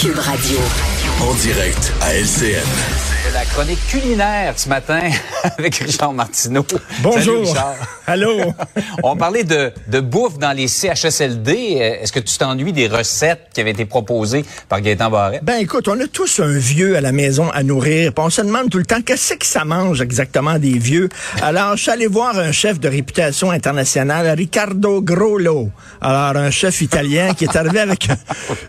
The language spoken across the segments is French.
Cube Radio. En direct à LCN. La chronique culinaire ce matin avec Richard Martineau. Bonjour. Salut, Richard. Allô. On parlait de, de bouffe dans les CHSLD. Est-ce que tu t'ennuies des recettes qui avaient été proposées par Gaëtan Barret? Ben écoute, on a tous un vieux à la maison à nourrir. Puis on se demande tout le temps qu'est-ce que ça mange exactement des vieux? Alors, je suis allé voir un chef de réputation internationale, Riccardo Grollo. Alors, un chef italien qui est arrivé avec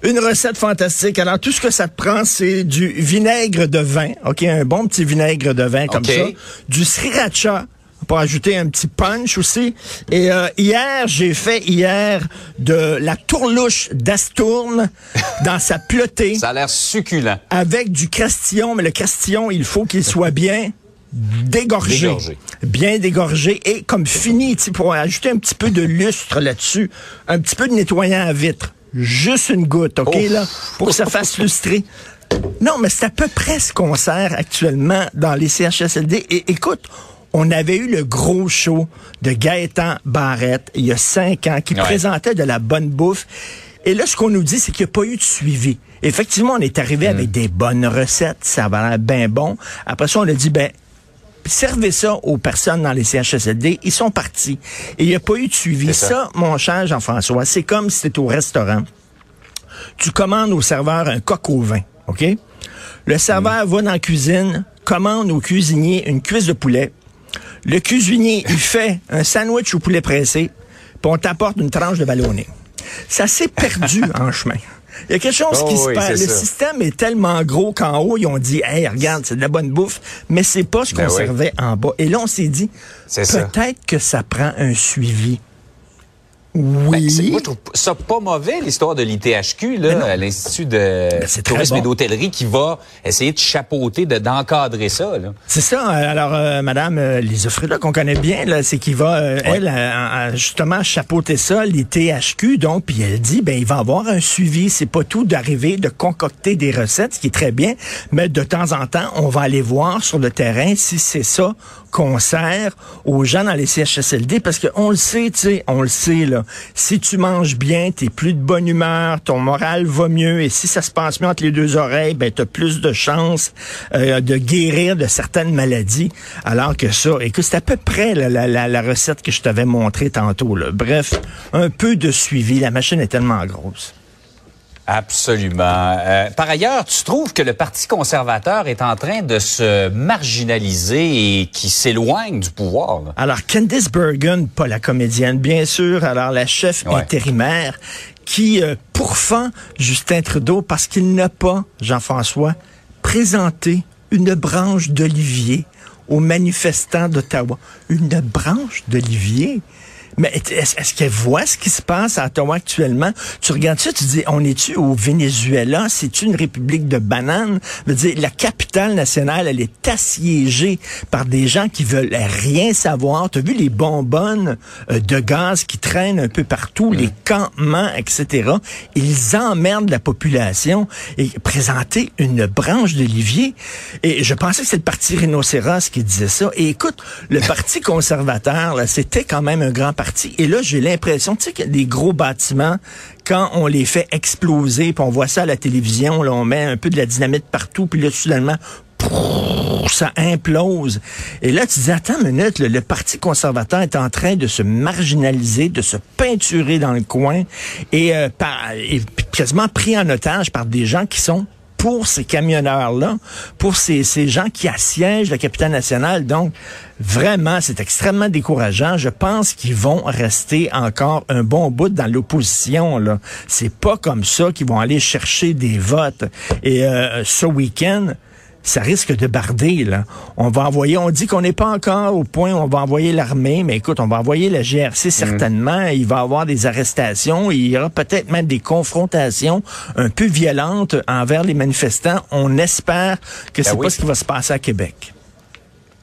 une recette fantastique. Alors, tout ce que ça te prend, c'est du vinaigre de vin. OK, un bon petit vinaigre de vin comme ça. Du sriracha pour ajouter un petit punch aussi. Et euh, hier, j'ai fait hier de la tourlouche d'Astourne dans sa pleutée Ça a l'air succulent. avec du crastillon, mais le crastillon, il faut qu'il soit bien dégorgé. Dégorgé. Bien dégorgé et comme fini, pour ajouter un petit peu de lustre là-dessus, un petit peu de nettoyant à vitre. Juste une goutte, OK, Ouf. là, pour que ça fasse lustrer. Non, mais c'est à peu près ce qu'on sert actuellement dans les CHSLD. Et écoute, on avait eu le gros show de Gaëtan Barrette il y a cinq ans qui Ouais. présentait de la bonne bouffe. Et là, ce qu'on nous dit, c'est qu'il n'y a pas eu de suivi. Effectivement, on est arrivé Mm. avec des bonnes recettes, ça va l'air bien bon. Après ça, on a dit, ben, servez ça aux personnes dans les CHSLD, ils sont partis. Et il n'y a pas eu de suivi. Ça. ça. mon cher Jean-François, c'est comme si c'était au restaurant. Tu commandes au serveur un coq au vin, OK? Le serveur va dans la cuisine, commande au cuisinier une cuisse de poulet. Le cuisinier, il fait un sandwich au poulet pressé, puis on t'apporte une tranche de ballonné. Ça s'est perdu en chemin. Il y a quelque chose Oh qui se passe. Le ça. système est tellement gros qu'en haut, ils ont dit, hey, regarde, c'est de la bonne bouffe, mais c'est pas ce qu'on Ben oui. servait en bas. Et là, on s'est dit, peut-être que ça prend un suivi. Ben, c'est- Oui. moi, je trouve ça pas mauvais, l'histoire de l'ITHQ, là, l'Institut de Ben, tourisme et d'hôtellerie, qui va essayer de chapeauter, de- d'encadrer ça. Là. C'est ça. euh, Alors, euh, Madame euh, Lisa Frida, qu'on connaît bien, là, c'est qu'il va, euh, elle, euh, justement, chapeauter ça, les THQ. Donc, puis elle dit, ben, il va avoir un suivi. C'est pas tout d'arriver, de concocter des recettes, ce qui est très bien, mais de temps en temps, on va aller voir sur le terrain si c'est ça qu'on sert aux gens dans les CHSLD, parce qu'on le sait, tu sais, on le sait, là. Si tu manges bien, t'es plus de bonne humeur, ton moral va mieux, et si ça se passe mieux entre les deux oreilles, ben, t'as plus de chances euh, de guérir de certaines maladies, alors que ça, écoute, c'est à peu près la, la, recette que je t'avais montrée tantôt, là. Bref, un peu de suivi, la machine est tellement grosse. Absolument. Euh, par ailleurs, tu trouves que le Parti conservateur est en train de se marginaliser et qui s'éloigne du pouvoir. là? Alors, Candice Bergen, pas la comédienne, bien sûr. Alors, la chef Ouais. intérimaire qui euh, pourfend Justin Trudeau parce qu'il n'a pas, Jean-François, présenté une branche d'olivier aux manifestants d'Ottawa. Une branche d'olivier? Mais est-ce qu'elle voit ce qui se passe à Ottawa actuellement? Tu regardes ça, tu dis, on est-tu au Venezuela? C'est une république de bananes? Je veux dire, la capitale nationale, elle est assiégée par des gens qui veulent rien savoir. Tu as vu les bonbonnes euh, de gaz qui traînent un peu partout, les campements, etc. Ils emmerdent la population et présenter une branche d'olivier. Et je pensais que c'était le parti rhinocéros qui disait ça. Et écoute, le parti conservateur, c'était quand même un grand Et là, j'ai l'impression, tu sais, qu'il y des gros bâtiments, quand on les fait exploser, puis on voit ça à la télévision, là, on met un peu de la dynamite partout, puis là, soudainement, ça implose. Et là, tu dis, attends une minute, le, le Parti conservateur est en train de se marginaliser, de se peinturer dans le coin, et, euh, par, et quasiment pris en otage par des gens qui sont pour ces camionneurs-là, pour ces, ces gens qui assiègent la capitale nationale. Donc, vraiment, c'est extrêmement décourageant. Je pense qu'ils vont rester encore un bon bout dans l'opposition. Là, C'est pas comme ça qu'ils vont aller chercher des votes. Et euh, ce week-end, ça risque de barder. Là. On va envoyer, on dit qu'on n'est pas encore au point où on va envoyer l'armée, mais écoute, on va envoyer la GRC certainement. Il va y avoir des arrestations, il y aura peut-être même des confrontations un peu violentes envers les manifestants. On espère que c'est oui. pas ce qui va se passer à Québec.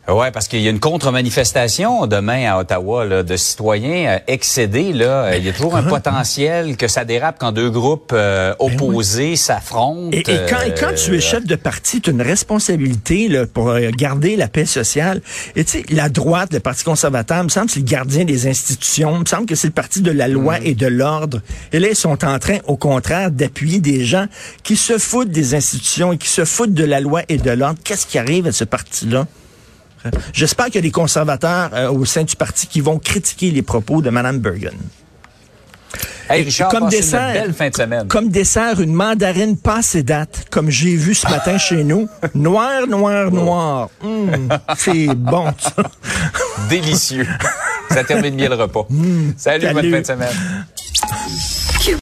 Ouais, parce qu'il y a une contre-manifestation demain à Ottawa là, de citoyens euh, excédés. Là, Euh, il y a toujours un potentiel que ça dérape quand deux groupes euh, opposés s'affrontent. Et, et quand, et quand tu es Euh, chef de parti, tu as une responsabilité là, pour euh, garder la paix sociale. Et tu sais, la droite, le Parti conservateur, me semble que c'est le gardien des institutions. Me semble que c'est le parti de la loi et de l'ordre. Et là, ils sont en train, au contraire, d'appuyer des gens qui se foutent des institutions et qui se foutent de la loi et de l'ordre. Qu'est-ce qui arrive à ce parti-là? J'espère qu'il y a des conservateurs euh, au sein du parti qui vont critiquer les propos de Mme Bergen. Hey, Richard, comme dessert, une belle fin de semaine. Comme dessert, une mandarine passée date, comme j'ai vu ce matin chez nous. Noir, noir, noir. Hum, c'est bon, ça. Délicieux. ça termine bien le repas. Salut, bonne salut. fin de semaine.